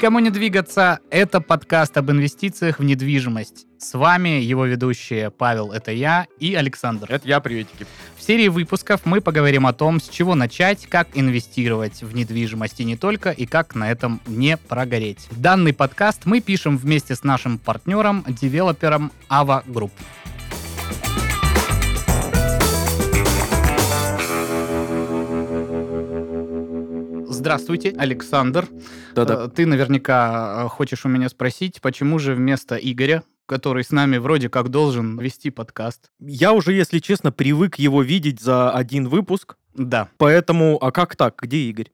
Никому не двигаться. Это подкаст об инвестициях в недвижимость. С вами его ведущие Павел, это я, и Александр. Это я, приветики. В серии выпусков мы поговорим о том, с чего начать, как инвестировать в недвижимость и не только, и как на этом не прогореть. Данный подкаст мы пишем вместе с нашим партнером, девелопером Ava Group. Здравствуйте, Александр. Да-да. Э, Ты наверняка э, хочешь у меня спросить, почему же вместо Игоря, который с нами вроде как должен вести подкаст? Я уже, если честно, привык его видеть за один выпуск, Да. поэтому... А как так? Где Игорь?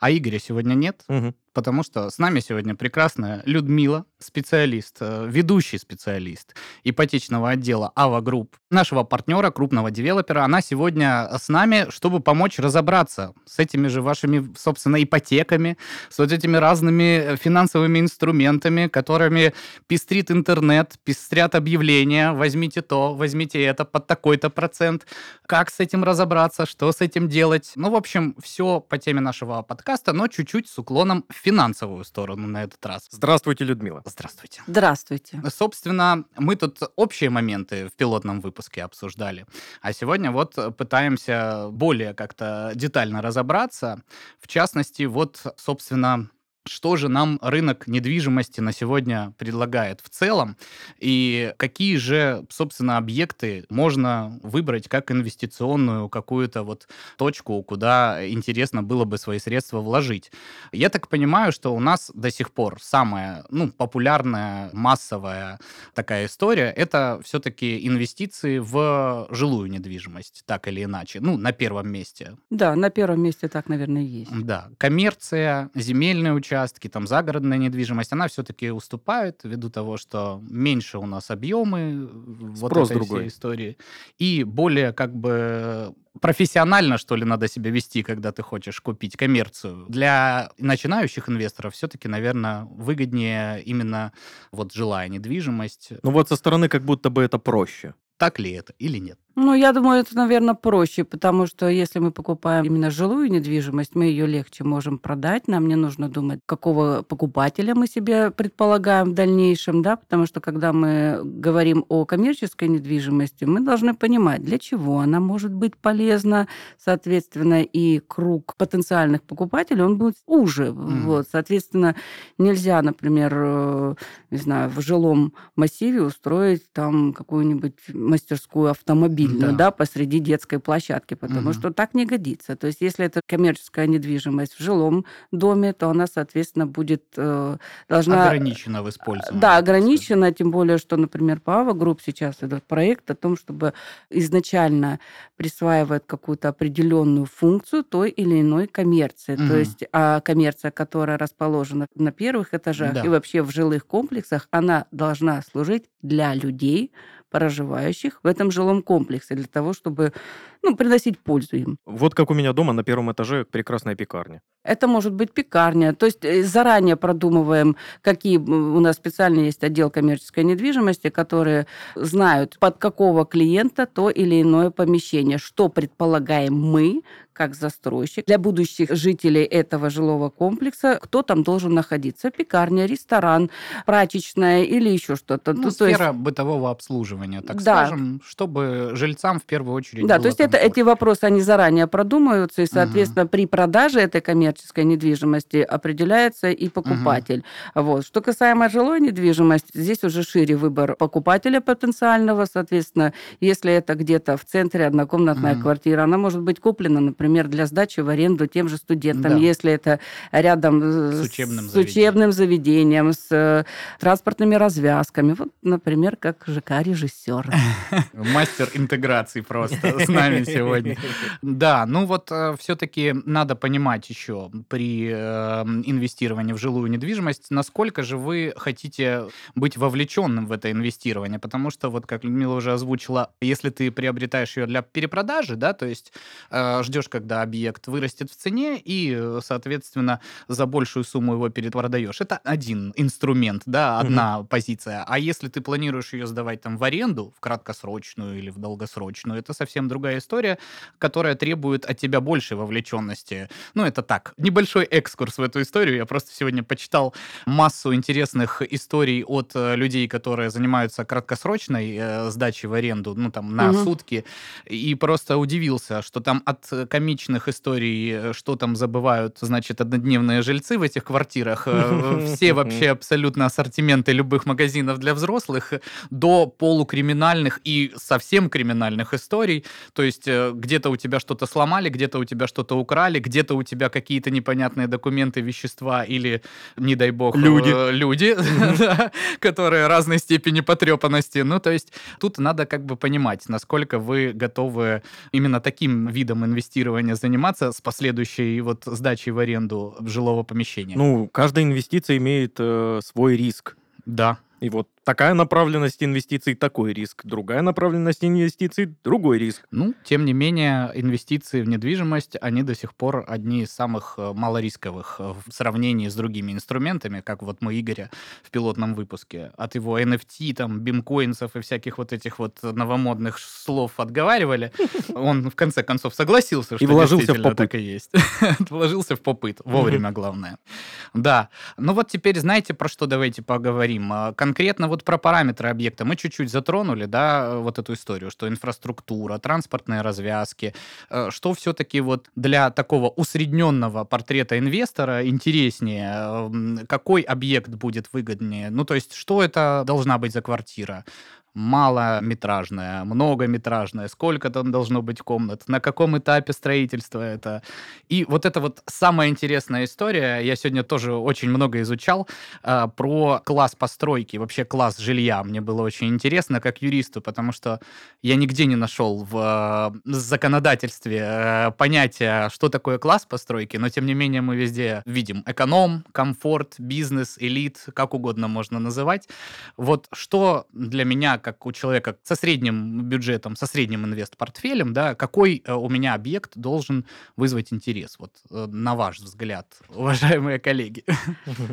А Игоря сегодня нет, Мгм. потому что с нами сегодня прекрасная Людмила, специалист, э, ведущий специалист ипотечного отдела AVA Group, нашего партнера, крупного девелопера. Она сегодня с нами, чтобы помочь разобраться с этими же вашими, собственно, ипотеками, с вот этими разными э, финансовыми инструментами, которыми пестрит интернет, пестрят объявления, возьмите то, возьмите это под такой-то процент, как с этим разобраться, что с этим делать. Ну, в общем, все по теме нашего подкаста, но чуть-чуть с уклоном в финансовую сторону на этот раз. Здравствуйте, Людмила. Здравствуйте. Здравствуйте. Собственно, мы тут общие моменты в пилотном выпуске обсуждали, а сегодня вот пытаемся более как-то детально разобраться. В частности, вот, собственно, что же нам рынок недвижимости на сегодня предлагает в целом, и какие же, собственно, объекты можно выбрать как инвестиционную какую-то вот точку, куда интересно было бы свои средства вложить. Я так понимаю, что у нас до сих пор самая ну, популярная, массовая такая история, это все-таки инвестиции в жилую недвижимость, так или иначе. Ну, на первом месте. Да, на первом месте так, наверное, и есть. Да, коммерция, земельные участки, там загородная недвижимость, она все-таки уступает ввиду того, что меньше у нас объемы вот Спрос этой другой. всей истории, и более как бы профессионально, что ли, надо себя вести, когда ты хочешь купить коммерцию. Для начинающих инвесторов все-таки, наверное, выгоднее именно вот жилая недвижимость. Ну вот со стороны как будто бы это проще. Так ли это или нет? Ну, я думаю, это, наверное, проще, потому что если мы покупаем именно жилую недвижимость, мы ее легче можем продать. Нам не нужно думать, какого покупателя мы себе предполагаем в дальнейшем, да, потому что когда мы говорим о коммерческой недвижимости, мы должны понимать, для чего она может быть полезна, соответственно, и круг потенциальных покупателей, он будет уже. Мгм. Вот, соответственно, нельзя, например, э, не знаю, в жилом массиве устроить там какую-нибудь мастерскую автомобильную, Да. да, посреди детской площадки, потому Мгм. что так не годится. То есть, если это коммерческая недвижимость в жилом доме, то она, соответственно, будет э, должна Ограничено в использовании. да, ограничено, тем более, что, например, по AVA Group сейчас идет проект о том, чтобы изначально присваивать какую-то определенную функцию той или иной коммерции. Мгм. То есть а коммерция, которая расположена на первых этажах Да. и вообще в жилых комплексах, она должна служить для людей, проживающих в этом жилом комплексе, для того, чтобы ну, приносить пользу им. Вот как у меня дома на первом этаже прекрасная пекарня. Это может быть пекарня. То есть э, заранее продумываем, какие у нас специально есть отдел коммерческой недвижимости, которые знают, под какого клиента то или иное помещение, что предполагаем мы, как застройщик, для будущих жителей этого жилого комплекса, кто там должен находиться. Пекарня, ресторан, прачечная или еще что-то. Ну, Ну, то есть- сфера бытового обслуживания, так Да. скажем, чтобы жильцам в первую очередь Да, было то есть это, эти вопросы, они заранее продумываются, и, соответственно, при продаже этой коммерческой недвижимости определяется и покупатель. Вот. Что касаемо жилой недвижимости, здесь уже шире выбор покупателя потенциального, соответственно, если это где-то в центре однокомнатная Мгм. квартира, она может быть куплена, например, для сдачи в аренду тем же студентам, Да. если это рядом С учебным с учебным заведением, с э, транспортными развязками. Вот, например, как ЖК-режиссер. Мастер интеграции просто с нами сегодня. Да, ну вот все-таки надо понимать еще при э, инвестировании в жилую недвижимость, насколько же вы хотите быть вовлеченным в это инвестирование, потому что вот как Людмила уже озвучила, если ты приобретаешь ее для перепродажи, да, то есть э, ждешь, когда объект вырастет в цене и, э, соответственно, за большую сумму его перепродаешь. Это один инструмент, да, одна позиция. А если ты планируешь ее сдавать там в аренду, в краткосрочную или в долгосрочную, это совсем другая история. История, которая требует от тебя большей вовлеченности. Ну, это так, небольшой экскурс в эту историю. Я просто сегодня почитал массу интересных историй от э, людей, которые занимаются краткосрочной э, сдачей в аренду, ну, там, на Мгм. сутки, и просто удивился, что там от комичных историй, э, что там забывают, значит, однодневные жильцы в этих квартирах, э, все вообще абсолютно ассортименты любых магазинов для взрослых, до полукриминальных и совсем криминальных историй. То есть э, где-то у тебя что-то сломали, где-то у тебя что-то украли, где-то у тебя какие-то непонятные документы, вещества или, не дай бог, Люди. э, люди, да, которые разной степени потрепанности. Ну, то есть тут надо как бы понимать, насколько вы готовы именно таким видом инвестирования заниматься с последующей вот сдачей в аренду жилого помещения. Ну, каждая инвестиция имеет э, свой риск. да. И вот такая направленность инвестиций такой риск, другая направленность инвестиций другой риск. Ну, тем не менее, инвестиции в недвижимость, они до сих пор одни из самых э, малорисковых э, в сравнении с другими инструментами, как вот мы Игоря в пилотном выпуске. От его NFT, там, бимкоинсов и всяких вот этих вот новомодных слов отговаривали. Он в конце концов согласился, что вложился в попыт. так и есть. Вложился в попыт. Вовремя, главное. Да. Ну вот теперь знаете, про что давайте поговорим. А, Конкретно вот про параметры объекта мы чуть-чуть затронули, да, вот эту историю, что инфраструктура, транспортные развязки, э, что все-таки вот для такого усредненного портрета инвестора интереснее, э, какой объект будет выгоднее, ну то есть что это должна быть за квартира? Малометражная, многометражная, сколько там должно быть комнат, на каком этапе строительства это. И вот это вот самая интересная история, я сегодня тоже очень много изучал а, про класс постройки, вообще класс жилья. Мне было очень интересно как юристу, потому что я нигде не нашел в а, законодательстве а, понятия, что такое класс постройки, но тем не менее мы везде видим эконом, комфорт, бизнес, элит, как угодно можно называть. Вот что для меня, как у человека со средним бюджетом, со средним инвест-портфелем, да, какой э, у меня объект должен вызвать интерес, вот э, на ваш взгляд, уважаемые коллеги?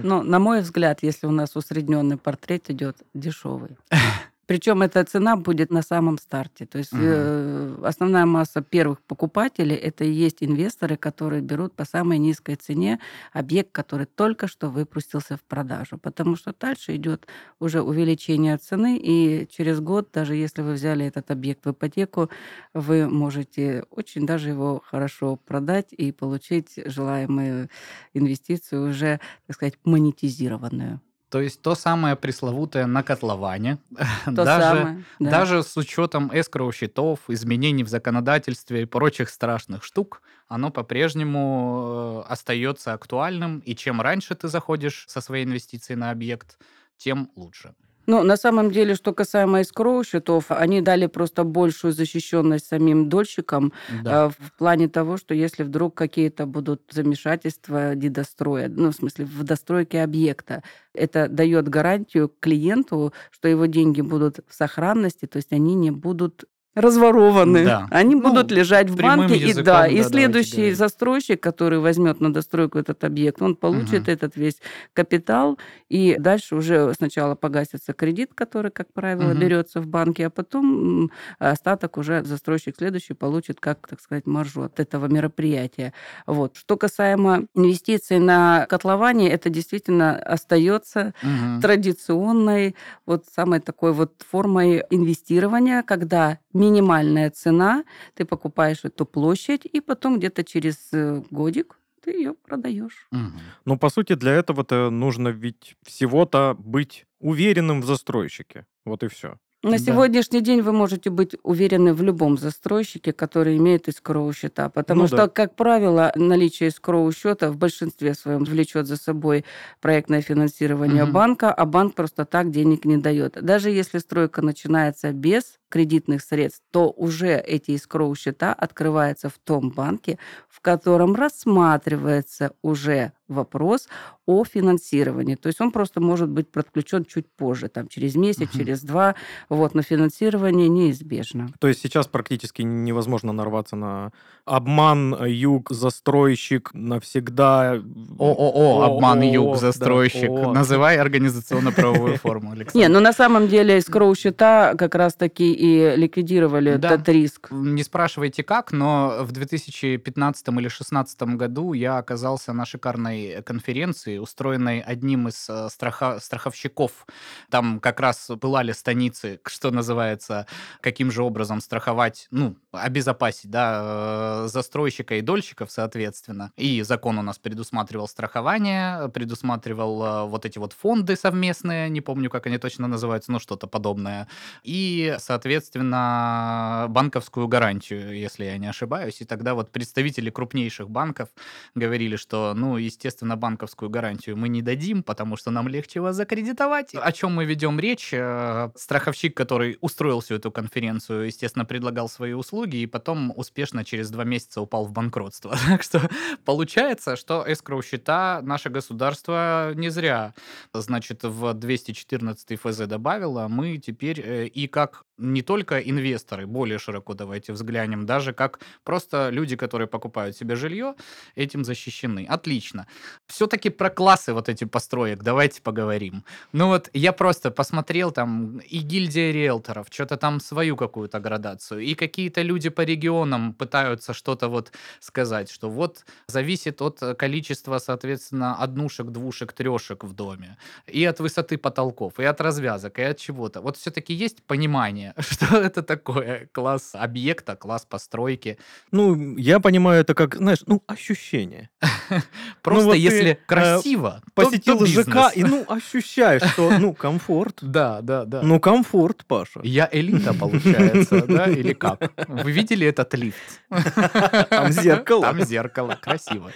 Ну, на мой взгляд, если у нас усредненный портрет идет дешевый. Причем эта цена будет на самом старте. То есть Мгм. э, основная масса первых покупателей это и есть инвесторы, которые берут по самой низкой цене объект, который только что выпустился в продажу. Потому что дальше идет уже увеличение цены, и через год, даже если вы взяли этот объект в ипотеку, вы можете очень даже его хорошо продать и получить желаемую инвестицию уже, так сказать, монетизированную. То есть то самое пресловутое на котловане, То даже, самое. да. даже с учетом эскроу счетов, изменений в законодательстве и прочих страшных штук, оно по-прежнему э, остается актуальным, и чем раньше ты заходишь со своей инвестицией на объект, тем лучше. Ну, на самом деле, что касаемо escrow счетов, они дали просто большую защищенность самим дольщикам Да. э, в плане того, что если вдруг какие-то будут замешательства дедостроя, ну, в смысле, в достройке объекта, это дает гарантию клиенту, что его деньги будут в сохранности, то есть они не будут разворованы. Да. Они Ну, будут лежать в банке. И, языком, да, да, и следующий говорить. застройщик, который возьмет на достройку этот объект, он получит Мгм. этот весь капитал, и дальше уже сначала погасится кредит, который, как правило, Мгм. берется в банке, а потом остаток уже застройщик следующий получит как, так сказать, маржу от этого мероприятия. Вот. Что касаемо инвестиций на котловане, это действительно остается Мгм. традиционной вот самой такой вот формой инвестирования, когда минимальная цена, ты покупаешь эту площадь, и потом где-то через э, годик ты ее продаешь. Мгм. Ну, по сути, для этого-то нужно ведь всего-то быть уверенным в застройщике. Вот и все. На Да. сегодняшний день вы можете быть уверены в любом застройщике, который имеет искроу счета, потому Ну что, да. как правило, наличие искроу счета в большинстве своем влечет за собой проектное финансирование Мгм. банка, а банк просто так денег не дает. Даже если стройка начинается без кредитных средств, то уже эти искроу счета открываются в том банке, в котором рассматривается уже вопрос о финансировании. То есть он просто может быть подключен чуть позже, там, через месяц, Мгм. через два, вот, но финансирование неизбежно. То есть сейчас практически невозможно нарваться на обман, э, юг, застройщик навсегда. ООО, обман, ООО, юг, да, застройщик. ООО. Называй организационно-правовую форму, Не, Александр. ну на самом деле скроу-счета как раз-таки и ликвидировали Да. этот риск. Не спрашивайте как, но в 2015 или 2016 году я оказался на шикарной конференции, устроенной одним из э, страха- страховщиков. Там как раз пылали станицы, что называется, каким же образом страховать, ну, обезопасить, да, э, застройщика и дольщиков, соответственно. И закон у нас предусматривал страхование, предусматривал э, вот эти вот фонды совместные, не помню, как они точно называются, ну, что-то подобное. И, соответственно, банковскую гарантию, если я не ошибаюсь. И тогда вот представители крупнейших банков говорили, что, ну, естественно, банковскую гарантию мы не дадим, потому что нам легче вас закредитовать. О чем мы ведем речь? Э, Страховщик, который устроил всю эту конференцию, естественно, предлагал свои услуги, и потом успешно через два месяца упал в банкротство. Так что получается, что эскроу счета наше государство не зря, значит, в 214 ФЗ добавило. Мы теперь э, и как не только инвесторы, более широко давайте взглянем, даже как просто люди, которые покупают себе жилье, этим защищены. Отлично. Все-таки про классы вот эти построек давайте поговорим. Ну вот я просто посмотрел там и гильдия риэлторов, что-то там свою какую-то градацию, и какие-то люди по регионам пытаются что-то вот сказать, что вот зависит от количества, соответственно, однушек, двушек, трешек в доме, и от высоты потолков, и от развязок, и от чего-то. Вот все-таки есть понимание, что это такое класс объекта, класс постройки. Ну, я понимаю это как, знаешь, ну, ощущение. Просто если э, красиво, Посетил ЖК и, ну, ощущаешь, что, ну, комфорт. Да, да, да. Ну, комфорт, Паша. Я элита, получается, да? Или как? Вы видели этот лифт? Там зеркало. Там зеркало. Красиво.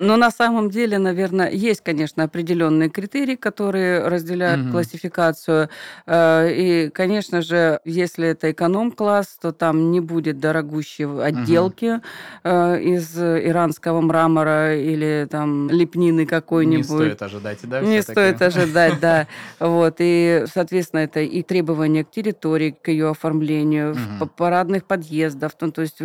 Но на самом деле, наверное, есть, конечно, определенные критерии, которые разделяют Мгм. классификацию. Э, И, конечно же, если это эконом-класс, то там не будет дорогущей отделки э, из иранского мрамора или там лепнины Не какой-нибудь. стоит ожидать, да? Не стоит ожидать, да. Вот. И, соответственно, это и требования к территории, к ее оформлению, п- парадных подъездов, ну, то есть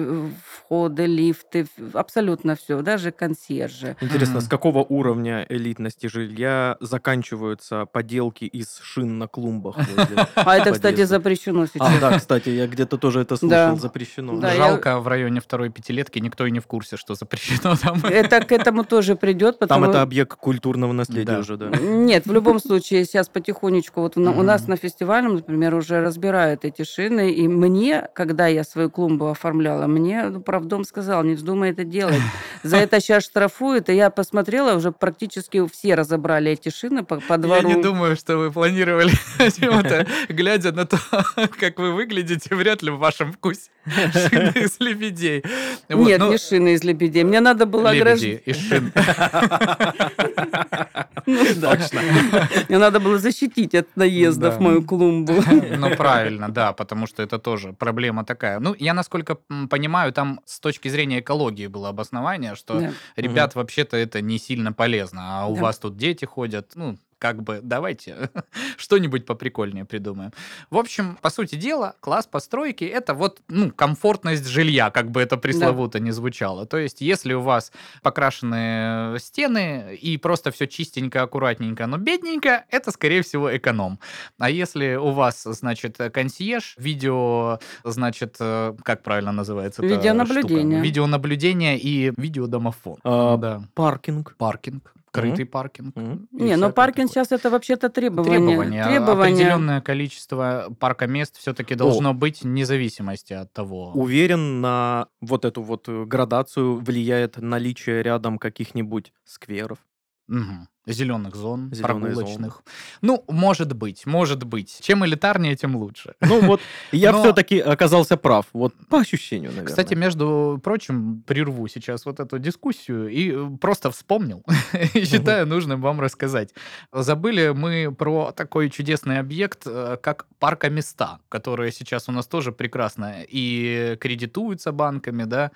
входы, лифты, абсолютно все, даже консьержи. Интересно, Мгм. с какого уровня элитности жилья заканчиваются поделки из шин на клумбах? А это, кстати, запрещено А, сейчас. да, кстати, я где-то тоже это слышал, запрещено. Жалко, в районе второй пятилетки никто и не в курсе, что запрещено там. Это к этому тоже придет, Там это объект культурного наследия уже, да. Нет, в любом случае, сейчас потихонечку, вот у нас на фестивальном, например, уже разбирают эти шины, и мне, когда я свою клумбу оформляла, мне ну, правдом сказал, не вздумай это делать. За это сейчас штрафуют, и я посмотрела, уже практически все разобрали эти шины по, по Я двору. не думаю, что вы планировали чего-то, глядя на то, как вы выглядите, вряд ли в вашем вкусе шины из лебедей. Вот, Нет, ну, не шины из лебедей. Мне надо было лебеди ограждать. из шин. Ну да. Мне надо было защитить от наездов Да. мою клумбу. Ну, правильно, да, потому что это тоже проблема такая. Ну, я, насколько понимаю, там с точки зрения экологии было обоснование, что, Да. ребят, вообще-то это не сильно полезно, а у Да. вас тут дети ходят, ну, как бы давайте что-нибудь поприкольнее придумаем. В общем, по сути дела, класс постройки это вот ну, комфортность жилья, как бы это пресловуто не звучало. То есть, если у вас покрашенные стены и просто все чистенько, аккуратненько, но бедненько, это, скорее всего, эконом. А если у вас, значит, консьерж, видео, значит, э, как правильно называется? Видеонаблюдение. штука? Видеонаблюдение и видеодомофон. А, да. Паркинг. Паркинг. Крытый паркинг. Мгм. и Не, но паркинг такое. сейчас это вообще-то требование. Требования. Требования. Определенное количество паркомест все-таки должно быть вне зависимости от того. Уверен, на вот эту вот градацию влияет наличие рядом каких-нибудь скверов. Мгм. Зеленых зон, Зелёные зоны. прогулочных. Ну, может быть, может быть. Чем элитарнее, тем лучше. Ну вот, я Но- все-таки оказался прав. Вот по ощущению, наверное. Кстати, между прочим, прерву сейчас вот эту дискуссию и э, просто вспомнил. И считаю нужным вам рассказать. Забыли мы про такой чудесный объект, э, как парка места, которые сейчас у нас тоже прекрасно и кредитуются банками, да,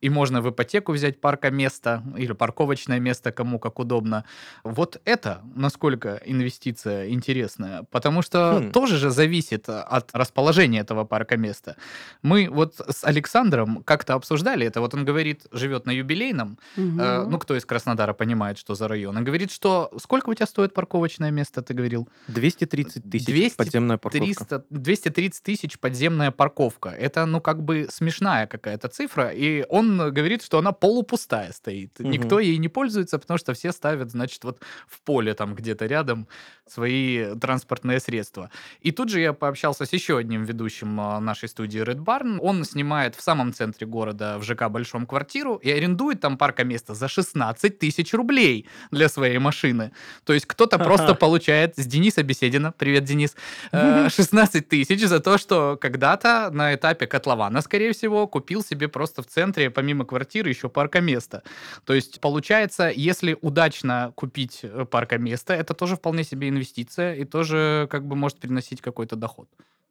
и можно в ипотеку взять парка место или парковочное место, кому как удобно. Вот это, насколько инвестиция интересная, потому что Хм. тоже же зависит от расположения этого парка места. Мы вот с Александром как-то обсуждали это. Вот он говорит, живет на юбилейном. Мгм. Э, ну, кто из Краснодара понимает, что за район. Он говорит, что сколько у тебя стоит парковочное место, ты говорил? 230 тысяч 200 подземная парковка. 300, 230 тысяч подземная парковка. Это, ну, как бы смешная какая-то цифра. И он говорит, что она полупустая стоит. Мгм. Никто ей не пользуется, потому что все ставят, значит, вот в поле там где-то рядом свои транспортные средства. И тут же я пообщался с еще одним ведущим а, нашей студии Red Barn. Он снимает в самом центре города в ЖК Большом квартиру и арендует там паркоместо за 16 тысяч рублей для своей машины. То есть кто-то просто получает с Дениса Беседина, привет, Денис, э, 16 тысяч за то, что когда-то на этапе котлована, скорее всего, купил себе просто в центре, помимо квартиры, еще паркоместо. То есть, получается, если удачно купить э, паркоместо, это тоже вполне себе инвестиция и тоже как бы может приносить какой-то доход.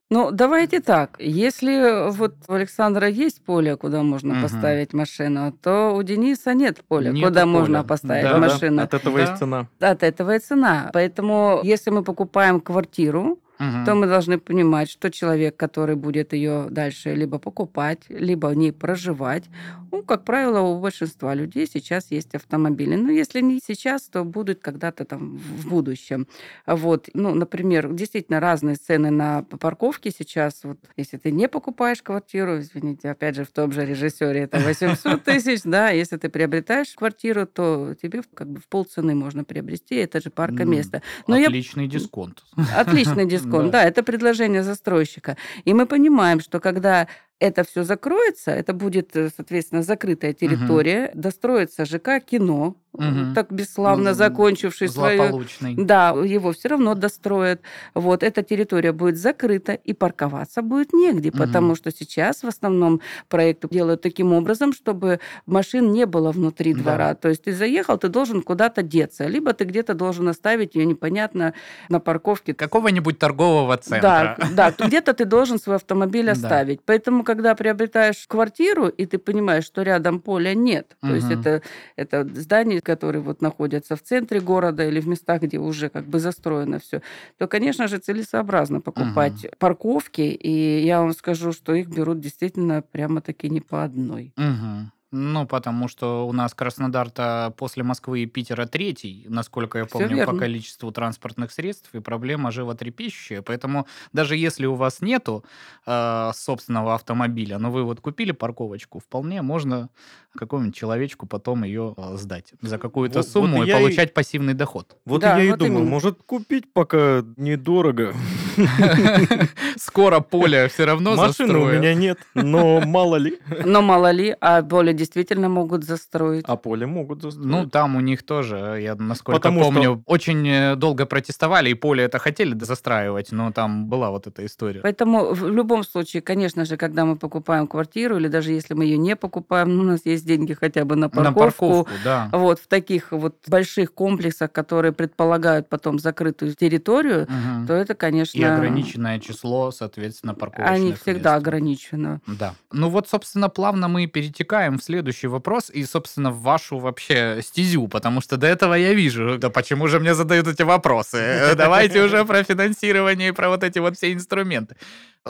Ну, давайте так. Если вот у Александра есть поле, куда можно Мгм. поставить машину, то у Дениса нет поля, Нету куда поля. можно поставить Да, машину. От этого Да. есть цена. От этого и цена. Поэтому, если мы покупаем квартиру, Мгм. то мы должны понимать, что человек, который будет ее дальше либо покупать, либо в ней проживать, ну, как правило, у большинства людей сейчас есть автомобили. Но если не сейчас, то будут когда-то там в будущем. Вот, ну, например, действительно разные цены на п- парковки сейчас. Вот, если ты не покупаешь квартиру, извините, опять же, в том же режиссере это 800 тысяч, да, если ты приобретаешь квартиру, то тебе как бы в полцены можно приобрести это же парка Ну, место. Но я Отличный дисконт. Отличный дисконт, да. это предложение застройщика. И мы понимаем, что когда это все закроется, это будет, э, соответственно, закрытая территория, достроится ЖК кино, Мгм. так бесславно Ну, закончивший свою... Да, его все равно достроят. Вот эта территория будет закрыта, и парковаться будет негде, Мгм. потому что сейчас в основном проекты делают таким образом, чтобы машин не было внутри Да. двора. То есть ты заехал, ты должен куда-то деться, либо ты где-то должен оставить ее непонятно на парковке. Какого-нибудь торгового центра. Да, да, где-то ты должен свой автомобиль Да. оставить. Поэтому, когда приобретаешь квартиру, и ты понимаешь, что рядом поля нет, то есть это, это здания, которые вот находятся в центре города или в местах, где уже как бы застроено все, то, конечно же, целесообразно покупать парковки. И я вам скажу, что их берут действительно прямо-таки не по одной. Мгм. Ну, потому что у нас Краснодар-то после Москвы и Питера третий, насколько я Всё помню, по верно. количеству транспортных средств, и проблема животрепещущая. Поэтому даже если у вас нету э, собственного автомобиля, но вы вот купили парковочку, вполне можно какому-нибудь человечку потом ее э, сдать за какую-то Вот- сумму вот и я и- получать пассивный доход. Вот Да, я и вот думаю, именно. может купить пока недорого. Скоро поле все равно Машины у застроят. меня нет, но мало ли. Но мало ли, а поле действительно могут застроить. А поле могут Ну, застроить. там у них тоже, я насколько Потому что- помню, очень э, долго протестовали, и поле это хотели застраивать, но там была вот эта история. Поэтому в любом случае, конечно же, когда мы покупаем квартиру, или даже если мы ее не покупаем, ну, у нас есть деньги хотя бы на парковку, На парковку, да. вот в таких вот больших комплексах, которые предполагают потом закрытую территорию, Мгм. то это, конечно... И ограниченное число, соответственно, парковочных Они всегда мест. ограничены. Да. Ну вот, собственно, плавно мы перетекаем в следующий вопрос и, собственно, в вашу вообще стезю, потому что до этого я вижу, да почему же мне задают эти вопросы? Давайте уже про финансирование и про вот эти вот все инструменты.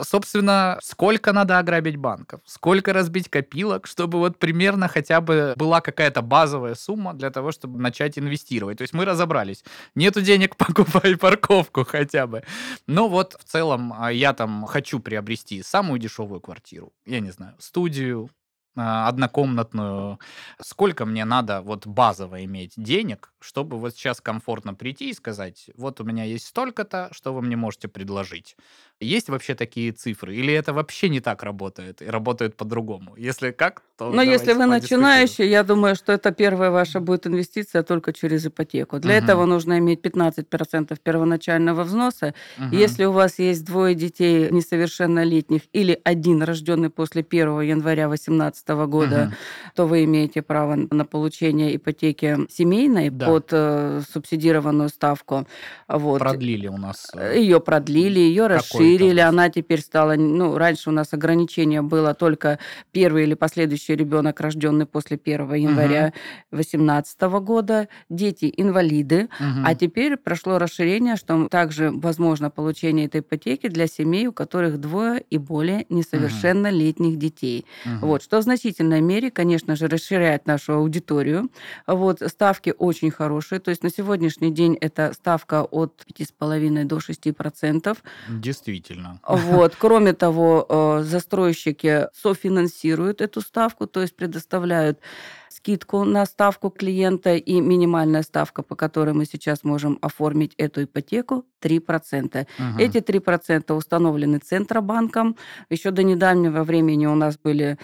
Собственно, сколько надо ограбить банков? Сколько разбить копилок, чтобы вот примерно хотя бы была какая-то базовая сумма для того, чтобы начать инвестировать? То есть мы разобрались. Нету денег, покупай парковку хотя бы. Но вот в целом а, я там хочу приобрести самую дешевую квартиру. Я не знаю, студию, однокомнатную. Сколько мне надо вот базово иметь денег, чтобы вот сейчас комфортно прийти и сказать, вот у меня есть столько-то, что вы мне можете предложить? Есть вообще такие цифры? Или это вообще не так работает и работает по-другому? Если как, то Но если вы начинающий, я думаю, что это первая ваша будет инвестиция только через ипотеку. Для Мгм. этого нужно иметь 15% первоначального взноса. Мгм. Если у вас есть двое детей несовершеннолетних или один рожденный после 1 января 2018 года, Мгм. то вы имеете право на получение ипотеки семейной Да. под э, субсидированную ставку. Вот. Продлили у нас. э, Ее продлили, ее расширили, она теперь стала, ну, раньше у нас ограничение было только первый или последующий ребенок, рожденный после 1 января 2018 года, дети инвалиды, мгм. а теперь прошло расширение, что также возможно получение этой ипотеки для семей, у которых двое и более несовершеннолетних детей. Мгм. Вот, что в значительной мере, конечно же, расширяет нашу аудиторию. Вот, ставки очень хорошие. То есть на сегодняшний день это ставка от 5,5 до 6%. Действительно. Вот. Кроме того, э, застройщики софинансируют эту ставку, то есть предоставляют скидку на ставку клиента и минимальная ставка, по которой мы сейчас можем оформить эту ипотеку, 3%. Мгм. Эти 3% установлены Центробанком. Еще до недавнего времени у нас были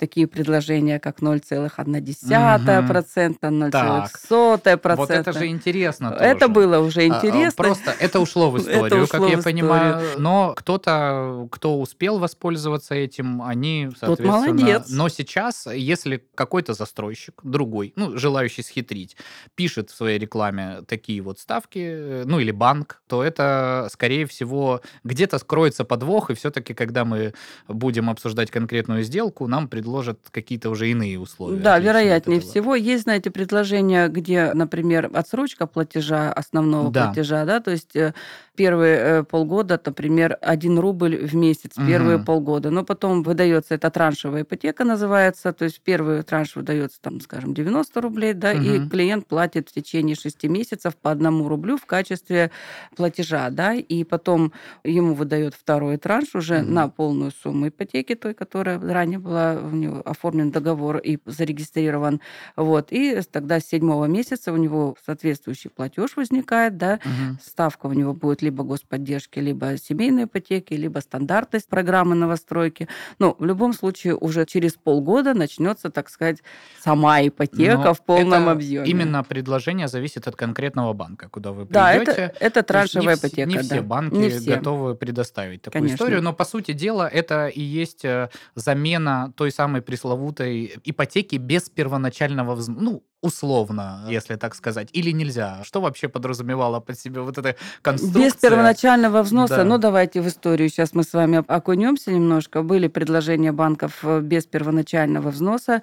такие предложения, как 0,1%, 0,1%. Вот это же интересно Это тоже. было уже А, а, интересно. Просто это ушло в историю, ушло как я понимаю. Но кто-то, кто успел воспользоваться этим, они, соответственно... молодец. Но сейчас, если какой-то застройщик, другой, ну, желающий схитрить, пишет в своей рекламе такие вот ставки, э, ну, или банк, то это, скорее всего, где-то скроется подвох, и все-таки, когда мы будем обсуждать конкретную сделку, нам предложат какие-то уже иные условия. Да, вероятнее всего. Есть, знаете, предложения, где, например, отсрочка платежа, основного Да. платежа, да, то есть э, первые э, полгода, например, 1 рубль в месяц, первые Мгм. полгода, но потом выдается это траншевая ипотека называется, то есть первый транш выдается, там, скажем, 90 рублей, да, и Мгм. клиент платит в течение 6 месяцев по одному рублю в качестве платежа, да, и потом ему выдает второй транш уже Мгм. на полную сумму ипотеки, той, которая ранее была у него оформлен договор и зарегистрирован. Вот. И тогда с седьмого месяца у него соответствующий платеж возникает, да, Мгм. ставка у него будет либо господдержки, либо семейной ипотеки, либо стандартность программы новостройки. Но в любом случае уже через полгода начнется, так сказать, сама ипотека Но в полном это объеме. Именно предложение зависит от конкретного банка, куда вы Да, придете. это, это То есть не траншевая вс- ипотека. Не да. все банки Не все. готовы предоставить такую Конечно. историю, но по сути дела это и есть э, замена той самой пресловутой ипотеки без первоначального взноса. Ну, условно, если так сказать. Или нельзя? Что вообще подразумевала под себе вот эта конструкция? Без первоначального взноса, Да. ну давайте в историю сейчас мы с вами окунемся немножко. Были предложения банков э, без первоначального взноса.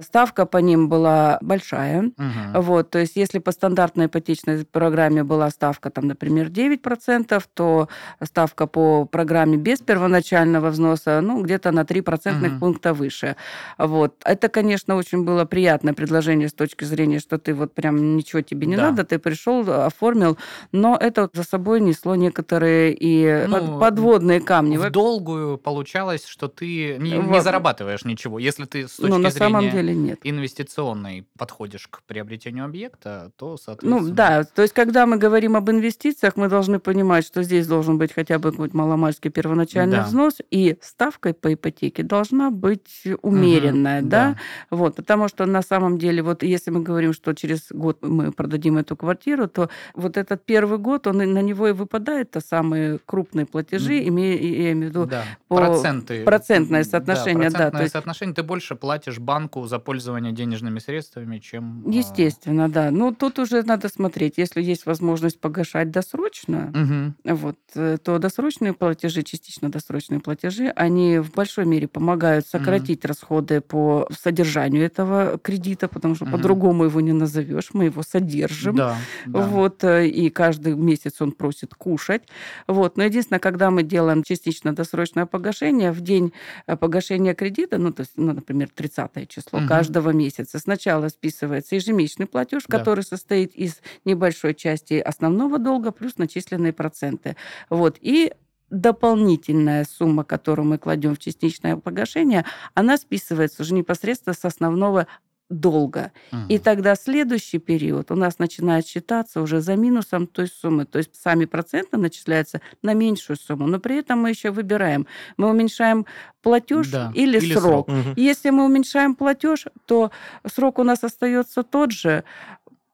Ставка по ним была большая. Мгм. Вот, то есть если по стандартной ипотечной программе была ставка, там, например, 9%, то ставка по программе без первоначального взноса, ну, где-то на 3 процентных Мгм. пункта выше. Вот. Это, конечно, очень было приятное предложение с точки зрения, что ты вот прям ничего тебе не Да. надо, ты пришел, оформил, но это за собой несло некоторые и Ну, подводные камни. В долгую получалось, что ты не, не зарабатываешь ничего. Если ты с точки Ну, на зрения самом деле нет. Инвестиционной подходишь к приобретению объекта, то, Ну соответственно... да, то есть когда мы говорим об инвестициях, мы должны понимать, что здесь должен быть хотя бы какой-то маломальский первоначальный Да. взнос, и ставка по ипотеке должна быть умеренная, Мгм, да? Вот, потому что на самом деле, вот если мы говорим, что через год мы продадим эту квартиру, то вот этот первый год, он на него и выпадает, то самые крупные платежи, М. имея, я имею в виду, Да, по- проценты. процентное Да, соотношение, да, процентное есть- соотношение. Ты больше платишь банку за пользование денежными средствами, чем... а, Естественно, да. Ну, тут уже надо смотреть. Если есть возможность погашать досрочно, мгм. вот, э, то досрочные платежи, частично досрочные платежи, они в большой мере помогают сократить расходы по содержанию этого кредита, потому что Мгм. по-другому его не назовешь, мы его содержим. Да, да. Вот, э, и каждый месяц он просит кушать. Вот. Но единственное, когда мы делаем частично досрочное погашение, в день э, погашения кредита, ну, то есть, ну, например, 30 число Мгм. каждого месяца, сначала списывается ежемесячный платеж, Да. который состоит из небольшой части основного долга плюс начисленные проценты. Вот. И дополнительная сумма, которую мы кладем в частичное погашение, она списывается уже непосредственно с основного долга. И Мгм. тогда следующий период у нас начинает считаться уже за минусом той суммы. То есть сами проценты начисляются на меньшую сумму, но при этом мы еще выбираем, мы уменьшаем платеж Да, или, или срок. срок. Мгм. Если мы уменьшаем платеж, то срок у нас остается тот же,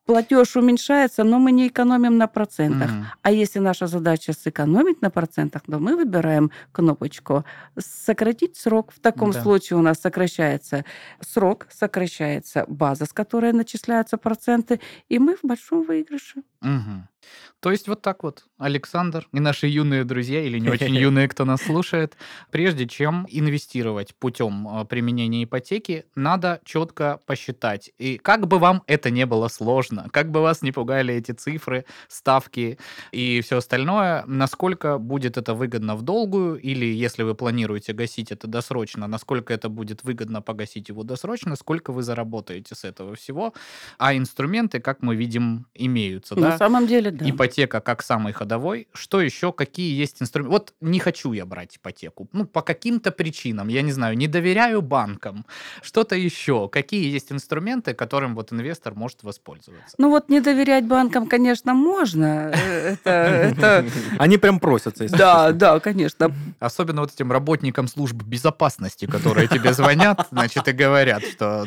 платеж уменьшается, но мы не экономим на процентах. Мгм. А если наша задача сэкономить на процентах, то мы выбираем кнопочку «Сократить срок». В таком Да. случае у нас сокращается срок, сокращается база, с которой начисляются проценты, и мы в большом выигрыше. Мгм. То есть вот так вот, Александр и наши юные друзья, или не очень юные, кто нас слушает, прежде чем инвестировать путем э, применения ипотеки, надо четко посчитать. И как бы вам это не было сложно, как бы вас не пугали эти цифры, ставки и все остальное, насколько будет это выгодно в долгую, или если вы планируете гасить это досрочно, насколько это будет выгодно погасить его досрочно, сколько вы заработаете с этого всего. А инструменты, как мы видим, имеются. На Да? самом деле, да. Ипотека как самый ходовой. Что еще? Какие есть инструменты? Вот не хочу я брать ипотеку. Ну, по каким-то причинам. Я не знаю, не доверяю банкам. Что-то еще. Какие есть инструменты, которым вот инвестор может воспользоваться? Ну вот не доверять банкам, конечно, можно. Они прям просятся. Да, да, конечно. Особенно вот этим работникам служб безопасности, которые тебе звонят, значит, и говорят, что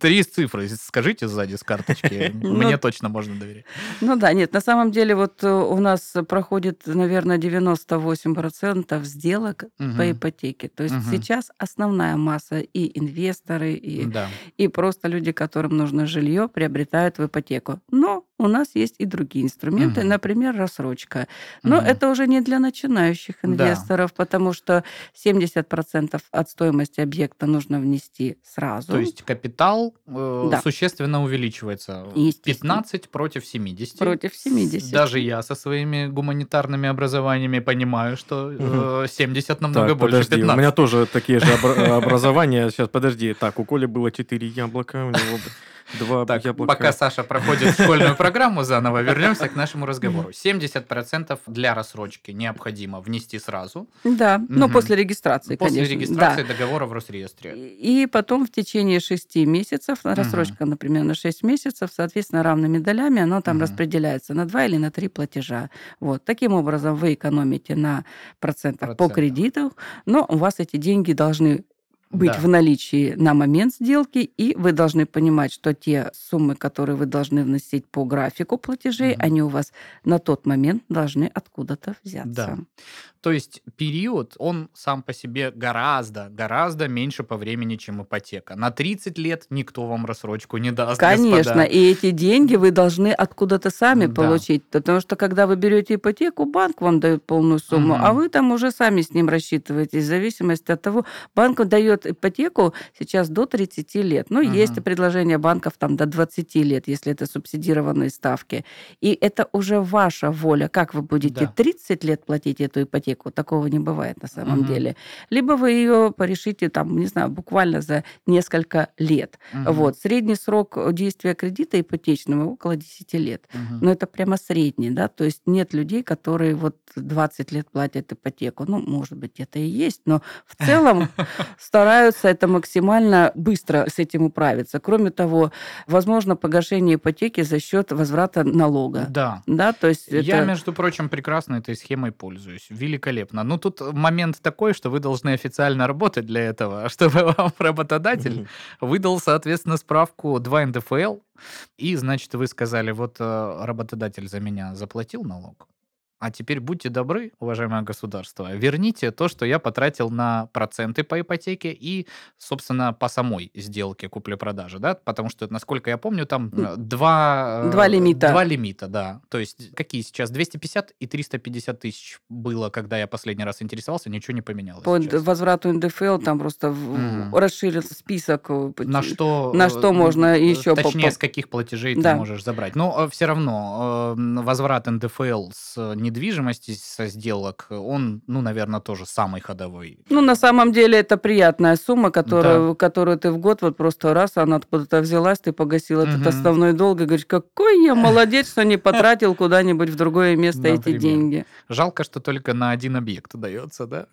три цифры скажите сзади с карточки. Ну, Мне точно можно доверять. Ну да, нет, на самом деле вот э, у нас проходит, наверное, 98% сделок по Мгм. ипотеке. То есть Мгм. сейчас основная масса и инвесторы, и, Да. и просто люди, которым нужно жилье, приобретают в ипотеку. Но у нас есть и другие инструменты, Мгм. например, рассрочка. Но Мгм. это уже не для начинающих Да. инвесторов, потому что 70% от стоимости объекта нужно внести сразу. То есть капитал э, Да. существенно увеличивается. Естественно. 15 против 70. Против 70. Даже я со своими гуманитарными образованиями понимаю, что э, 70 намного Так, больше подожди, 15. у меня тоже такие же обра- образования. Сейчас, подожди. Так, у Коли было 4 яблока, у него два Так, яблока. пока Саша проходит школьную программу заново, вернемся к нашему разговору. 70% для рассрочки необходимо внести сразу, Да, ну Мгм. после регистрации, после конечно. регистрации Да. договора в Росреестре. И потом в течение шести месяцев, рассрочка, например, на 6 месяцев, соответственно, равными долями, оно там Мгм. распределяется на 2 или на 3 платежа. Вот. Таким образом, вы экономите на процентах по Процентах. кредиту, но у вас эти деньги должны быть Да. в наличии на момент сделки, и вы должны понимать, что те суммы, которые вы должны вносить по графику платежей, Мгм. они у вас на тот момент должны откуда-то взяться. Да. То есть период, он сам по себе гораздо, гораздо меньше по времени, чем ипотека. На 30 лет никто вам рассрочку не даст, Конечно, господа. и эти деньги вы должны откуда-то сами Да. получить, потому что когда вы берете ипотеку, банк вам дает полную сумму, Мгм. а вы там уже сами с ним рассчитываетесь, в зависимости от того, банк дает ипотеку сейчас до 30 лет, ну, есть Мгм. предложение банков там до 20 лет, если это субсидированные ставки, и это уже ваша воля, как вы будете Да. 30 лет платить эту ипотеку, такого не бывает на самом Мгм. деле, либо вы ее порешите там, не знаю, буквально за несколько лет. Мгм. Вот. Средний срок действия кредита ипотечного около 10 лет. Мгм. Но это прямо средний, да, то есть нет людей, которые вот 20 лет платят ипотеку. Ну, может быть, это и есть, но в целом стараются это максимально быстро с этим управиться. Кроме того, возможно погашение ипотеки за счет возврата налога. Да. Да, то есть Я, это- между прочим, прекрасно этой схемой пользуюсь. Великолепно. Ну, тут момент такой, что вы должны официально работать для этого, чтобы вам работодатель выдал, соответственно, справку 2 НДФЛ, и, значит, вы сказали, вот э, работодатель за меня заплатил налог, а теперь будьте добры, уважаемое государство, верните то, что я потратил на проценты по ипотеке и, собственно, по самой сделке купли-продажи, да, потому что, насколько я помню, там э, два... э, Два лимита. Два лимита, да. То есть какие сейчас? 250 и 350 тысяч было, когда я последний раз интересовался, ничего не поменялось по сейчас. возврату НДФЛ там просто в- Мгм. расширил список. э, На что, на что можно еще Точнее, по- с каких платежей Да. ты можешь забрать. Но все равно возврат НДФЛ с недвижимости со сделок, он, ну, наверное, тоже самый ходовой. Ну, на самом деле, это приятная сумма, которую, которую ты в год вот просто раз, она откуда-то взялась, ты погасил этот Мгм. основной долг, и говоришь, какой я молодец, что не потратил куда-нибудь в другое место эти Например. деньги. Жалко, что только на один объект удается, да?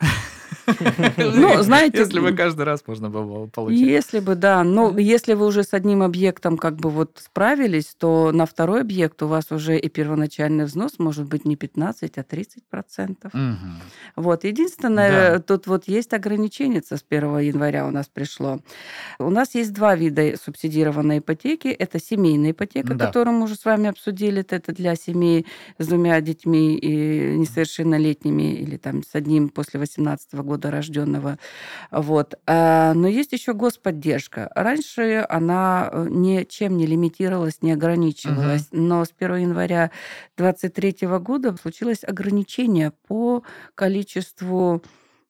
Ну, знаете, Если бы каждый раз можно было получить. Если бы, да. Но если вы уже с одним объектом как бы вот справились, то на второй объект у вас уже и первоначальный взнос может быть не 15, а 30 процентов. Мгм. Вот. Единственное, Да. тут вот есть ограничение с 1 января у нас пришло. У нас есть два вида субсидированной ипотеки. Это семейная ипотека, Да. которую мы уже с вами обсудили. Это для семей с двумя детьми и несовершеннолетними или там с одним после 18 года рожденного. Вот. А, Но есть еще господдержка. Раньше она э, ничем не лимитировалась, не ограничивалась. Но с 1 января 2023 года случилось ограничение по количеству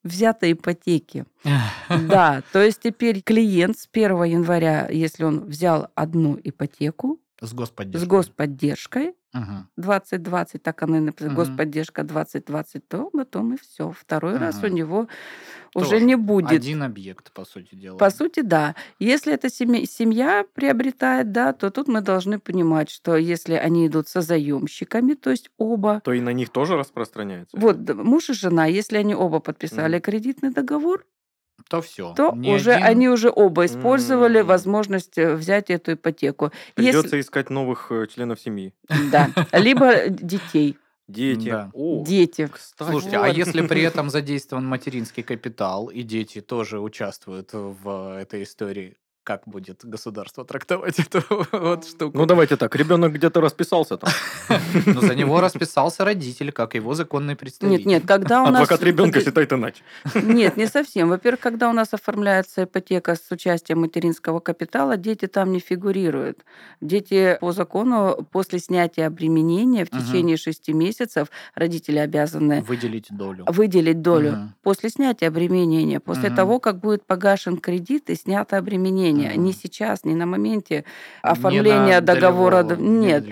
взятой ипотеки. Да, то есть теперь клиент с 1 января, если он взял одну ипотеку С с господдержкой. господдержкой, Мгм. 2020, так она и написана, Мгм. господдержка 2020, то потом и все. Второй раз у него уже Тоже не будет. Один объект, по сути дела. По сути, да. Если это семья, семья приобретает, да, то тут мы должны понимать, что если они идут со заемщиками, то есть оба, То и на них тоже распространяется. вот муж и жена, если они оба подписали Мгм. кредитный договор, То все. то уже они уже оба использовали М. возможность э, взять эту ипотеку. Придется искать новых э, членов семьи. Да. Либо детей. Дети. Да. О, Дети. кстати. Слушайте, а Вот. если при этом задействован материнский капитал, и дети тоже участвуют в этой истории, как будет государство трактовать эту вот штуку? Ну давайте так, ребенок где-то расписался там. Но за него расписался родитель, как его законный представитель. Нет, нет, когда у нас... Адвокат ребенка считает иначе. Нет, не совсем. Во-первых, когда у нас оформляется ипотека с участием материнского капитала, дети там не фигурируют. Дети по закону после снятия обременения в течение шести месяцев родители обязаны Выделить долю. выделить долю после снятия обременения, после того, как будет погашен кредит и снято обременение. Мгм. Не сейчас, не на моменте Не оформления на договора. долевого- Нет.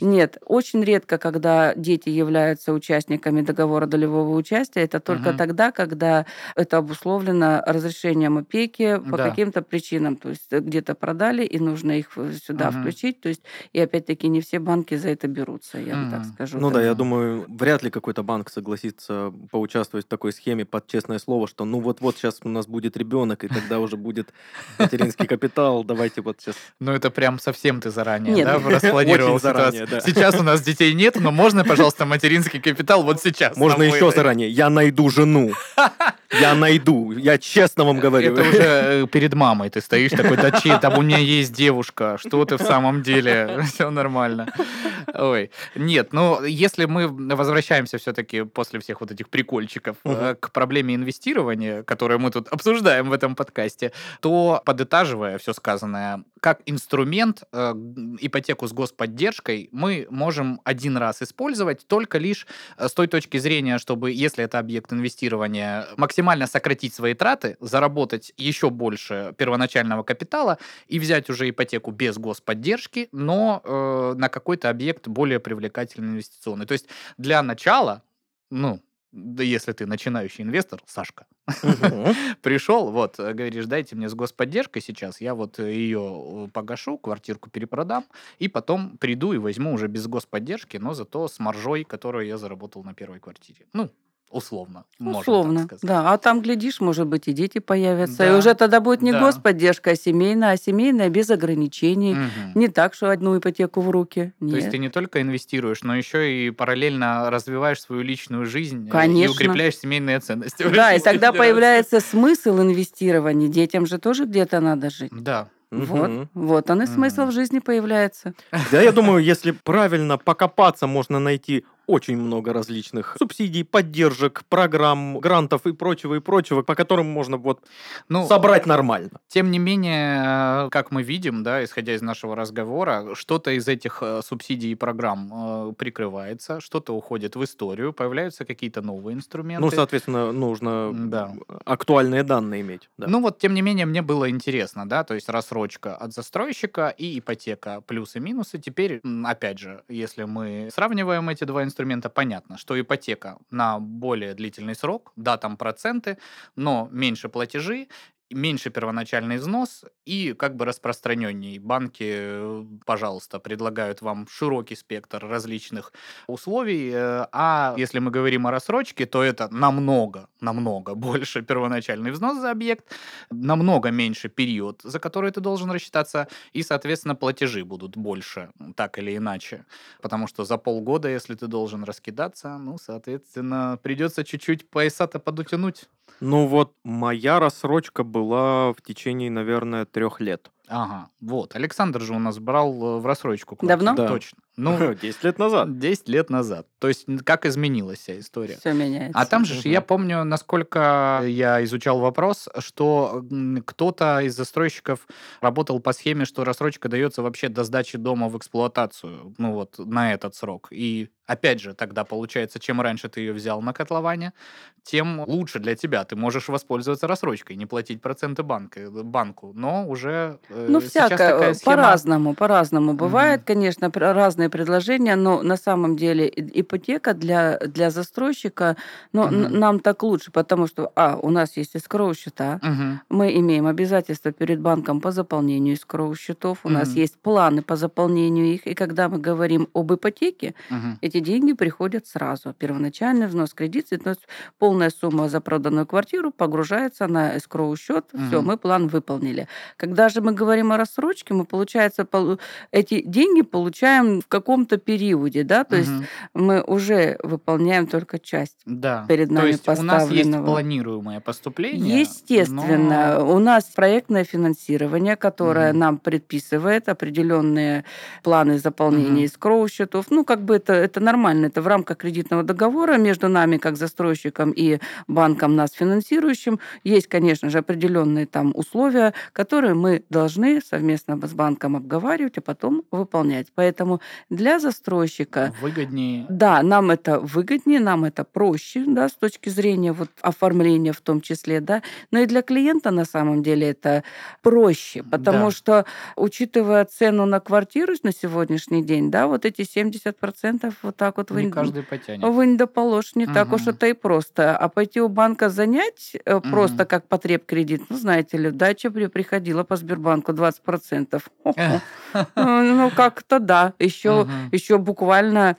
Нет, очень редко, когда дети являются участниками договора долевого участия, это только Мгм. тогда, когда это обусловлено разрешением опеки по Да. каким-то причинам. То есть э, где-то продали, и нужно их сюда Мгм. включить. То есть, и опять-таки не все банки за это берутся, я вам так скажу. Ну да, Так я Мгм. думаю, вряд ли какой-то банк согласится поучаствовать в такой схеме под честное слово, что ну вот-вот сейчас у нас будет ребенок, и тогда уже будет материнский капитал, давайте вот сейчас. Ну, это прям совсем ты заранее, Нет. да, распланировал Очень заранее, да. Сейчас у нас детей нет, но можно, пожалуйста, материнский капитал вот сейчас. Можно еще выдать? заранее. Я найду жену. Я найду. Я честно вам говорю. Это уже э, перед мамой ты стоишь такой, да че, там у меня есть девушка, что ты в самом деле, все нормально. Ой, нет, ну, если мы возвращаемся все-таки после всех вот этих прикольчиков э, к проблеме инвестирования, которую мы тут обсуждаем в этом подкасте, то, подытаживая все сказанное, как инструмент э, ипотеку с господдержкой мы можем один раз использовать только лишь э, с той точки зрения, чтобы, если это объект инвестирования, максимально сократить свои траты, заработать еще больше первоначального капитала и взять уже ипотеку без господдержки, но э, на какой-то объект более привлекательный инвестиционный. То есть для начала, ну, да если ты начинающий инвестор, Сашка, пришел, вот, э, говоришь, дайте мне с господдержкой сейчас, я вот ее погашу, квартирку перепродам, и потом приду и возьму уже без господдержки, но зато с маржой, которую я заработал на первой квартире. Ну, условно, можно так Условно, сказать. да. А там, глядишь, может быть, и дети появятся. И Да, уже тогда будет не да. господдержка, а семейная, а семейная без ограничений. Мгм. Не так, что одну ипотеку в руки. То есть Нет. ты не только инвестируешь, но еще и параллельно развиваешь свою личную жизнь э, и Конечно. укрепляешь семейные ценности. Да, и тогда появляется смысл инвестирования. Детям же тоже где-то надо жить. Да. Вот, Мгм. вот он и смысл Мгм. в жизни появляется. Да, я думаю, если правильно покопаться, можно найти очень много различных субсидий, поддержек, программ, грантов и прочего, и прочего, по которым можно вот Ну, собрать нормально. Тем не менее, э, как мы видим, да, исходя из нашего разговора, что-то из этих э, субсидий и программ э, прикрывается, что-то уходит в историю, появляются какие-то новые инструменты. Ну, соответственно, нужно Да. актуальные данные иметь. да. Ну вот, тем не менее, мне было интересно, да, то есть рассрочка от застройщика и ипотека, плюсы-минусы. Теперь, опять же, если мы сравниваем эти два инструмента, инструмента понятно, что ипотека на более длительный срок, да, там проценты, но меньше платежи, меньше первоначальный взнос и как бы распространенней. Банки, э, пожалуйста, предлагают вам широкий спектр различных условий, э, а если мы говорим о рассрочке, то это намного, намного больше первоначальный взнос за объект, намного меньше период, за который ты должен рассчитаться, и, соответственно, платежи будут больше, так или иначе. Потому что за полгода, если ты должен раскидаться, ну, соответственно, придется чуть-чуть пояса-то подутянуть. Ну вот моя рассрочка была в течение, наверное, трех лет. Ага, вот. Александр же у нас брал э, в рассрочку квартиру. Давно? Да. Точно. Ну, 10 лет назад. 10 лет назад. То есть как изменилась вся история. Все меняется. А там же, Мгм. я помню, насколько я изучал вопрос, что кто-то из застройщиков работал по схеме, что рассрочка дается вообще до сдачи дома в эксплуатацию, ну вот на этот срок. И опять же, тогда получается, чем раньше ты ее взял на котловане, тем лучше для тебя. Ты можешь воспользоваться рассрочкой, не платить проценты банка, банку, но уже э, Ну, сейчас всякое, такая э, схема... по-разному, по-разному бывает, Мгм. конечно, пр- разные предложения, но на самом деле ипотека для, для застройщика, ну, н- Мгм. нам так лучше, потому что, а, у нас есть escrow счета, Мгм. мы имеем обязательства перед банком по заполнению escrow счетов, у нас Мгм. есть планы по заполнению их, и когда мы говорим об ипотеке, Мгм. эти деньги приходят сразу. Первоначальный взнос кредита, то есть полная сумма за проданную квартиру погружается на escrow счет. Все, Мгм. мы план выполнили. Когда же мы говорим о рассрочке, мы, получается, полу- эти деньги получаем в каком-то периоде, да, то есть Мгм. мы уже выполняем только часть. Да. перед То нами есть у нас есть поставленного. планируемое поступление. Естественно, но- у нас проектное финансирование, которое Мгм. нам предписывает определенные планы заполнения Мгм. искроу счетов. Ну, как бы это, это нормально, это в рамках кредитного договора между нами, как застройщиком и банком нас финансирующим. Есть, конечно же, определенные там условия, которые мы должны совместно с банком обговаривать, а потом выполнять. Поэтому для застройщика выгоднее. да, нам это выгоднее, нам это проще, да, с точки зрения вот оформления в том числе, да, но и для клиента на самом деле это проще, потому Да. что, учитывая цену на квартиру на сегодняшний день, да, вот эти 70% вот так вот вы Не н- каждый потянет. вы не доположь, не так уж это и просто. А пойти у банка занять э, просто как потреб кредит, ну, знаете ли, дача при- приходила по Сбербанку 20%. Хо-хо. Ну, ну, как-то да. Еще, Мгм. еще буквально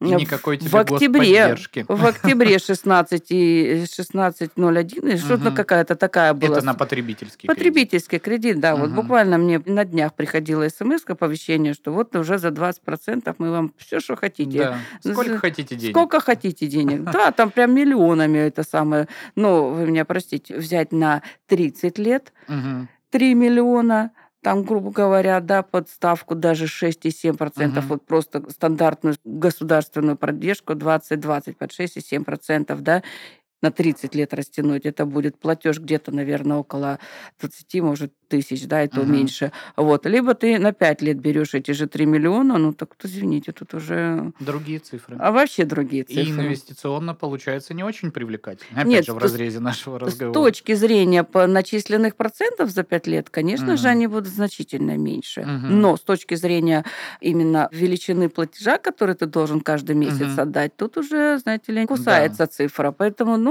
И э, никакой в тебе октябре, господдержки. в октябре 16 и 16.01, и что-то какая-то такая была. Это на потребительский кредит. Потребительский кредит, да. Вот Мгм. буквально мне на днях приходило смс оповещение, что вот уже за 20% мы вам все, что хотите. Да. Сколько За- хотите денег. Сколько хотите денег. Да, там прям миллионами это самое. Ну, вы меня простите, взять на 30 лет Мгм. 3 миллиона, там, грубо говоря, да, под ставку даже 6,7%, Мгм. вот просто стандартную государственную поддержку 20-20, под 6,7%, да, на 30 лет растянуть, это будет платеж где-то, наверное, около 20, может, тысяч, да, и то Мгм. меньше. Вот. Либо ты на 5 лет берешь эти же 3 миллиона, ну так, извините, тут уже Другие цифры. а вообще другие И цифры. инвестиционно получается не очень привлекательно. Опять Нет, же, в с- разрезе нашего С разговора. точки зрения по начисленных процентов за 5 лет, конечно же, Мгм. они будут значительно меньше. Мгм. Но с точки зрения именно величины платежа, который ты должен каждый месяц Мгм. отдать, тут уже, знаете ли, кусается цифра. Поэтому, ну,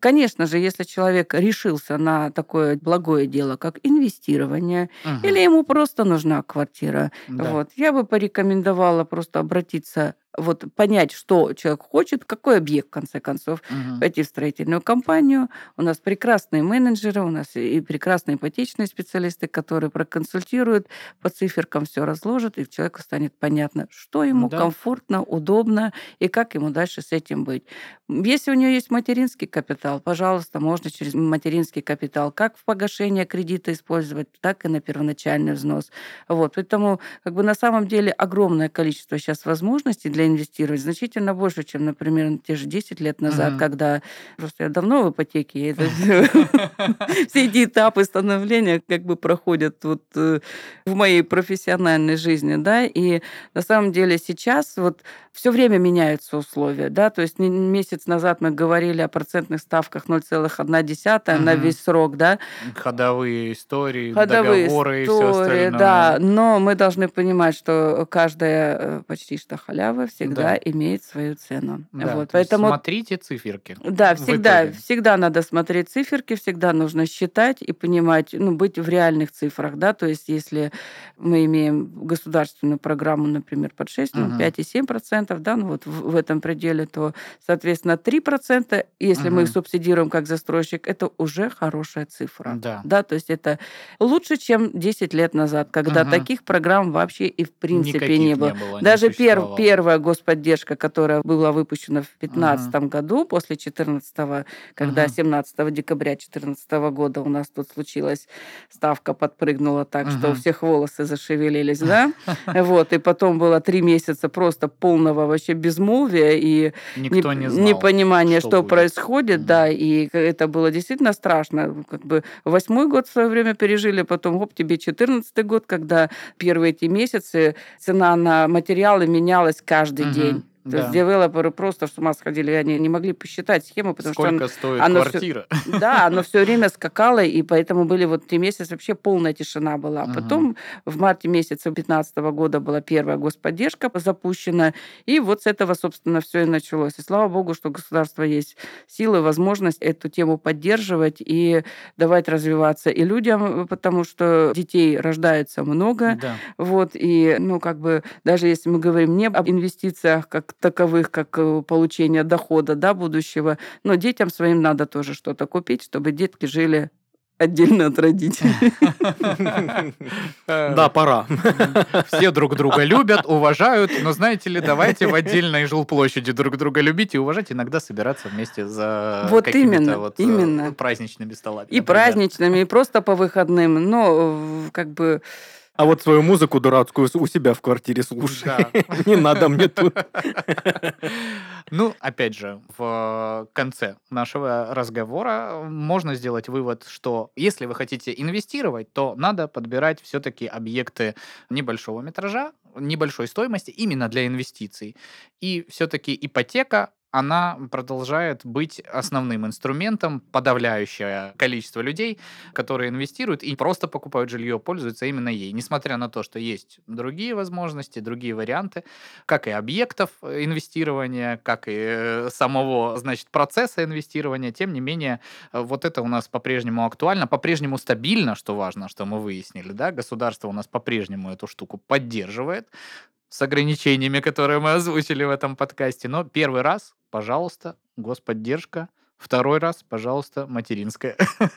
конечно же, если человек решился на такое благое дело, как инвестирование, Мгм. или ему просто нужна квартира, Да. вот, я бы порекомендовала просто обратиться вот понять, что человек хочет, какой объект, в конце концов, Мгм. пойти в строительную компанию. У нас прекрасные менеджеры, у нас и прекрасные ипотечные специалисты, которые проконсультируют, по циферкам все разложат, и человеку станет понятно, что ему Да. комфортно, удобно, и как ему дальше с этим быть. Если у нее есть материнский капитал, пожалуйста, можно через материнский капитал как в погашение кредита использовать, так и на первоначальный взнос. Вот. Поэтому как бы на самом деле огромное количество сейчас возможностей для инвестировать, значительно больше, чем, например, те же 10 лет назад, Мгм. когда просто я давно в ипотеке, все эти этапы становления как бы проходят вот э, в моей профессиональной жизни, да, и на самом деле сейчас вот все время меняются условия, да, то есть месяц назад мы говорили о процентных ставках 0,1 на весь срок, да, Ходовые истории, договоры и все остальное. да, но мы должны понимать, что каждая э, почти что халява всегда имеет свою цену. Да, Вот, поэтому смотрите циферки. да, всегда, всегда надо смотреть циферки, всегда нужно считать и понимать, ну, быть в реальных цифрах, да, то есть если мы имеем государственную программу, например, под 6, ну, Мгм. 5,7%, да, ну, вот в, в этом пределе, то, соответственно, 3%, если мы их субсидируем как застройщик, это уже хорошая цифра. Да. Да, то есть это лучше, чем 10 лет назад, когда Мгм. таких программ вообще и в принципе Никаких не было. было, не Даже пер- первая господдержка, которая была выпущена в 2015 году, после 14 когда Мгм. 17 декабря 2014 года у нас тут случилась ставка, подпрыгнула так, что у всех волосы зашевелились, да? Вот, и потом было три месяца просто полного вообще безмолвия и Никто неп- не знал, непонимания, что что, будет. происходит, да, и это было действительно страшно. Как бы восьмой год в свое время пережили, потом, хоп, тебе 14 год, когда первые эти месяцы цена на материалы менялась каждый Мгм. день. То есть Да. девелоперы просто с ума сходили, они не могли посчитать схему, потому что Сколько стоит оно квартира? да, оно все время скакало, и поэтому были вот три месяца вообще полная тишина была. Мгм. Потом в марте месяце 2015 года была первая господдержка запущена, и вот с этого, собственно, все и началось. И слава богу, что у государства есть силы, возможность эту тему поддерживать и давать развиваться и людям, потому что детей рождается много, Да. вот, и, ну, как бы, даже если мы говорим не об инвестициях как таковых, как э, получение дохода, да, будущего, но детям своим надо тоже что-то купить, чтобы детки жили отдельно от родителей. Да, пора. Все друг друга любят, уважают, но знаете ли, давайте в отдельной жилплощади друг друга любить и уважать, иногда собираться вместе за Вот какими-то именно, вот, э, именно. праздничными столами. И например. праздничными, и просто по выходным. Но э, как бы А вот свою музыку дурацкую у себя в квартире слушай. Не надо мне тут. Ну, опять же, в конце нашего разговора можно сделать вывод, что если вы хотите инвестировать, то надо подбирать все-таки объекты небольшого метража, небольшой стоимости именно для инвестиций. И все-таки ипотека она продолжает быть основным инструментом. Подавляющее количество людей, которые инвестируют и просто покупают жилье, пользуются именно ей. Несмотря на то, что есть другие возможности, другие варианты, как и объектов э, инвестирования, как и э, самого, значит, процесса инвестирования, тем не менее, э, вот это у нас по-прежнему актуально, по-прежнему стабильно, что важно, что мы выяснили, да, государство у нас по-прежнему эту штуку поддерживает, с ограничениями, которые мы озвучили в этом подкасте. Но первый раз, пожалуйста, господдержка. Второй раз, пожалуйста, материнская.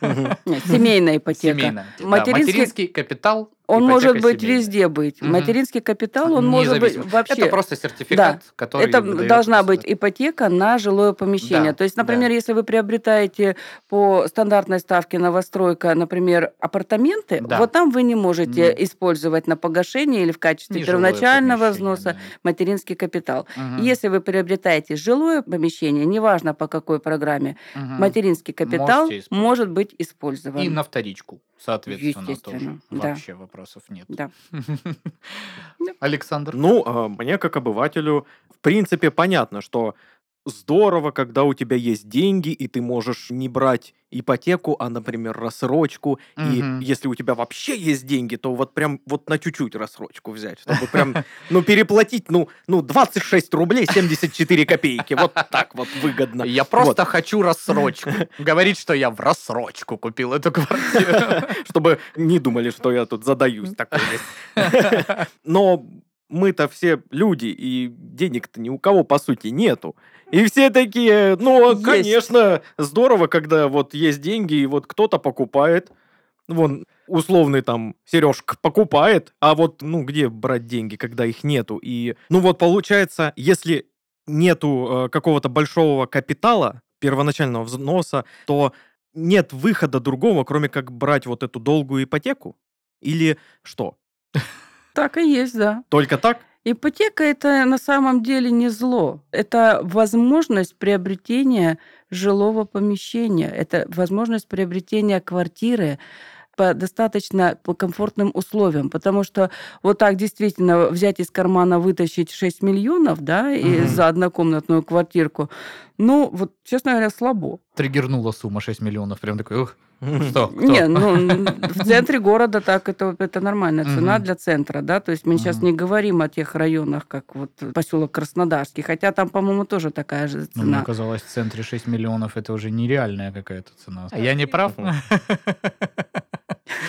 Семейная ипотека. Семейная. Материнский капитал. Он ипотека может быть семейная. везде быть. Мгм. Материнский капитал, он может быть вообще... Это просто сертификат, который Это должна быть ипотека на жилое помещение. Да, То есть, например, да. если вы приобретаете по стандартной ставке новостройка, например, апартаменты, Да. вот там вы не можете Нет. использовать на погашение или в качестве Не первоначального взноса да. материнский капитал. Мгм. Если вы приобретаете жилое помещение, неважно по какой программе, Мгм. материнский капитал может быть использован. И на вторичку, соответственно, Естественно, тоже. да. Вообще вопросов нет. Да. Александр? Ну, а, мне как обывателю, в принципе, понятно, что здорово, когда у тебя есть деньги, и ты можешь не брать ипотеку, а, например, рассрочку. Мгм. И если у тебя вообще есть деньги, то вот прям вот на чуть-чуть рассрочку взять, чтобы прям, ну, переплатить, ну, ну 26 рублей 74 копейки. Вот так вот выгодно. Я просто хочу рассрочку. Говорит, что я в рассрочку купил эту квартиру. чтобы не думали, что я тут задаюсь такой. Но мы-то все люди, и денег-то ни у кого, по сути, нету. И все такие, ну, Есть. конечно, здорово, когда вот есть деньги, и вот кто-то покупает. Вон, условный там Сережка покупает, а вот, ну, где брать деньги, когда их нету? И, ну, вот получается, если нету э, какого-то большого капитала, первоначального взноса, то нет выхода другого, кроме как брать вот эту долгую ипотеку? Или что? Так и есть, да. Только так? Ипотека это на самом деле не зло. Это возможность приобретения жилого помещения. Это возможность приобретения квартиры по достаточно по комфортным условиям, потому что вот так действительно взять из кармана, вытащить 6 миллионов, да, и Мгм. за однокомнатную квартирку, ну, вот, честно говоря, слабо. Триггернула сумма 6 миллионов. Прям такой, ух, что, кто? Не, ну, в центре города так это, это нормальная цена Мгм. для центра, да, то есть мы сейчас Мгм. не говорим о тех районах, как вот поселок Краснодарский, хотя там, по-моему, тоже такая же Ну, мне цена. казалось, в центре 6 миллионов это уже нереальная какая-то цена. А я не прав?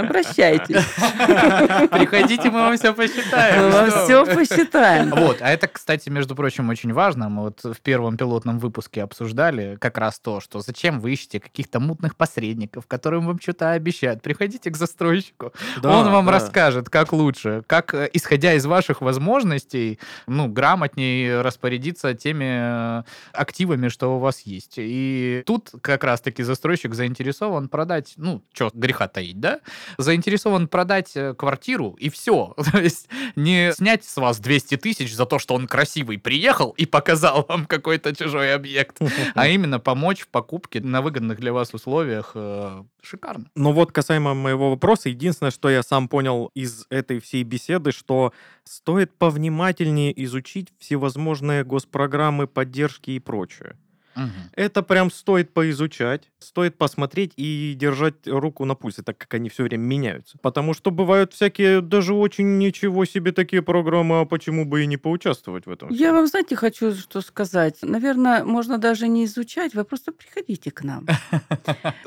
Обращайтесь. Приходите, мы вам все посчитаем. Мы вам все посчитаем. Вот, а это, кстати, между прочим, очень важно. Мы вот в первом пилотном выпуске обсуждали как раз то, что зачем вы ищете каких-то мутных посредников, которым вам что-то обещают. Приходите к застройщику, он вам расскажет, как лучше, как, э, исходя из ваших возможностей, ну, грамотнее распорядиться теми э, активами, что у вас есть. И тут как раз-таки застройщик заинтересован продать, ну, что греха таить, да? Заинтересован продать э, квартиру, и все. То есть не снять с вас 200 тысяч за то, что он красивый приехал и показал вам какой-то чужой объект, а именно помочь в покупке на выгодных для вас условиях. э, Шикарно. Но вот касаемо моего вопроса, единственное, что я сам понял из этой всей беседы, что стоит повнимательнее изучить всевозможные госпрограммы поддержки и прочее. Мгм. Это прям стоит поизучать, стоит посмотреть и держать руку на пульсе, так как они все время меняются. Потому что бывают всякие даже очень ничего себе такие программы, а почему бы и не поучаствовать в этом? Я вам, знаете, хочу что сказать. Наверное, можно даже не изучать, вы просто приходите к нам,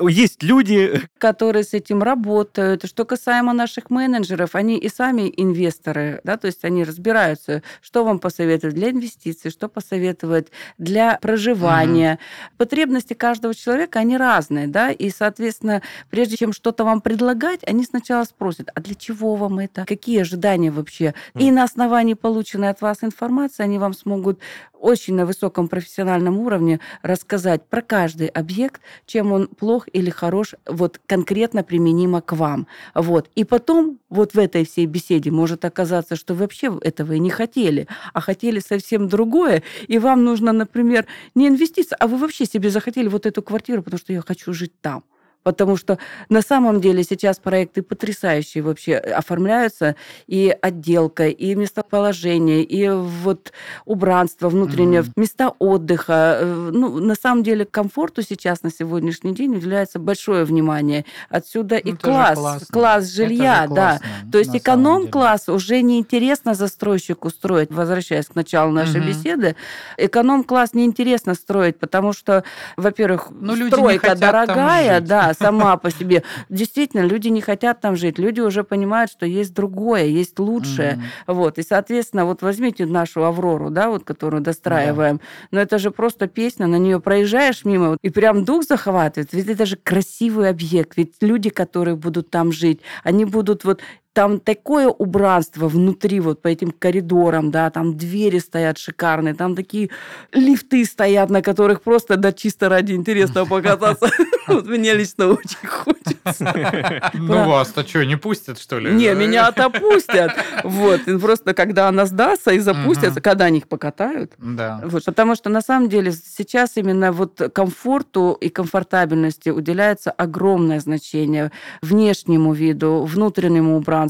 Есть люди, которые с этим работают. Что касаемо наших менеджеров, они и сами инвесторы, да, то есть они разбираются, что вам посоветовать для инвестиций, что посоветовать для проживания. Потребности каждого человека, они разные, да, и, соответственно, прежде чем что-то вам предлагать, они сначала спросят, а для чего вам это? Какие ожидания вообще? И на основании полученной от вас информации они вам смогут очень на высоком профессиональном уровне рассказать про каждый объект, чем он плох или хорош, вот конкретно применимо к вам. Вот. И потом вот в этой всей беседе может оказаться, что вы вообще этого и не хотели, а хотели совсем другое, и вам нужно, например, не инвестиция, а вы вообще себе захотели вот эту квартиру, потому что я хочу жить там. Потому что на самом деле сейчас проекты потрясающие вообще оформляются, и отделка, и местоположение, и вот убранство внутреннее, Мгм. места отдыха. Э, Ну, на самом деле комфорту сейчас на сегодняшний день уделяется большое внимание. Отсюда и Ну, же класс, классно. класс жилья, да. классно, То есть эконом-класс уже неинтересно застройщику строить, возвращаясь к началу нашей Мгм. беседы. Эконом-класс неинтересно строить, потому что, во-первых, Ну, стройка дорогая, да, сама по себе. Действительно, люди не хотят там жить. Люди уже понимают, что есть другое, есть лучшее. Мгм. Вот. И, соответственно, вот возьмите нашу Аврору, да, вот, которую достраиваем. Но это же просто песня, на нее проезжаешь мимо, вот, и прям дух захватывает. Ведь это же красивый объект. Ведь люди, которые будут там жить, они будут вот там такое убранство внутри, вот по этим коридорам, да, там двери стоят шикарные, там такие лифты стоят, на которых просто, да, чисто ради интересного покататься. Вот мне лично очень хочется. Ну вас-то что, не пустят, что ли? Не, меня отопустят. Вот. Просто когда она сдастся и запустятся, когда они их покатают. Да. Вот, потому что на самом деле сейчас именно вот комфорту и комфортабельности уделяется огромное значение внешнему виду, внутреннему убранству,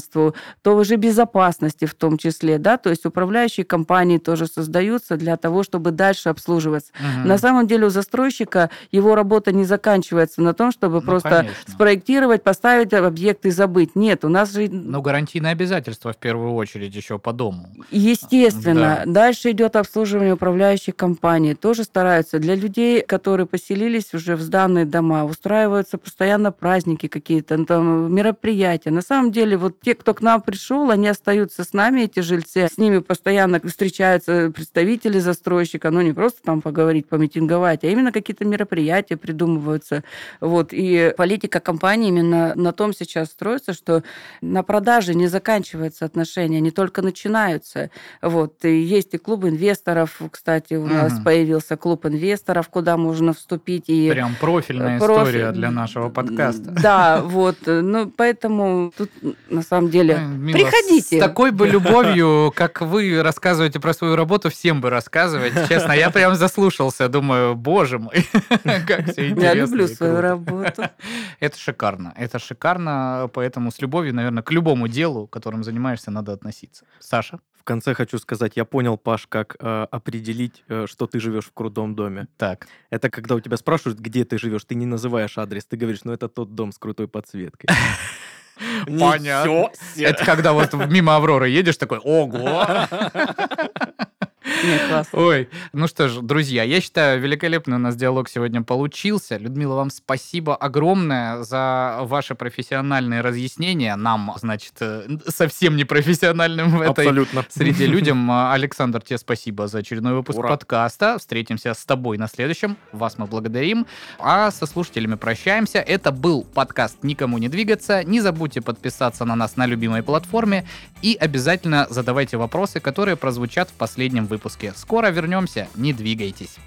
тоже безопасности в том числе, да, то есть управляющие компании тоже создаются для того, чтобы дальше обслуживаться. Мгм. На самом деле у застройщика его работа не заканчивается на том, чтобы Ну, просто конечно. спроектировать, поставить объект и забыть. Нет, у нас же Ну, гарантийные обязательства в первую очередь еще по дому. Естественно. Да. Дальше идет обслуживание управляющих компаний. Тоже стараются. Для людей, которые поселились уже в сданные дома, устраиваются постоянно праздники какие-то, там, мероприятия. На самом деле, вот те, кто к нам пришел, они остаются с нами, эти жильцы. С ними постоянно встречаются представители застройщика. Ну, не просто там поговорить, помитинговать, а именно какие-то мероприятия придумываются. Вот. И политика компании именно на том сейчас строится, что на продаже не заканчиваются отношения, они только начинаются. Вот. И есть и клуб инвесторов, кстати, у нас Мгм. появился клуб инвесторов, куда можно вступить. И Прям профильная профи- история для нашего подкаста. Да, вот. Ну, поэтому тут на самом самом деле. Мила, Приходите. С такой бы любовью, как вы рассказываете про свою работу, всем бы рассказывать. Честно, я прям заслушался. Думаю, боже мой, как все интересно. Я люблю свою работу. Это шикарно. Это шикарно, поэтому с любовью, наверное, к любому делу, которым занимаешься, надо относиться. Саша? В конце хочу сказать, я понял, Паш, как э, определить, э, что ты живешь в крутом доме. Так. Это когда у тебя спрашивают, где ты живешь, ты не называешь адрес, ты говоришь, ну это тот дом с крутой подсветкой. Понятно. Это когда вот мимо Авроры едешь, такой, ого! Нет. Ой, ну что ж, друзья, я считаю, великолепный у нас диалог сегодня получился. Людмила, вам спасибо огромное за ваши профессиональные разъяснения. Нам, значит, э, совсем не профессиональным в этой Абсолютно. среде людям. А, Александр, тебе спасибо за очередной выпуск Ура. подкаста. Встретимся с тобой на следующем. Вас мы благодарим. А со слушателями прощаемся. Это был подкаст «Никому не двигаться». Не забудьте подписаться на нас на любимой платформе и обязательно задавайте вопросы, которые прозвучат в последнем выпуске. Скоро вернемся. Не двигайтесь.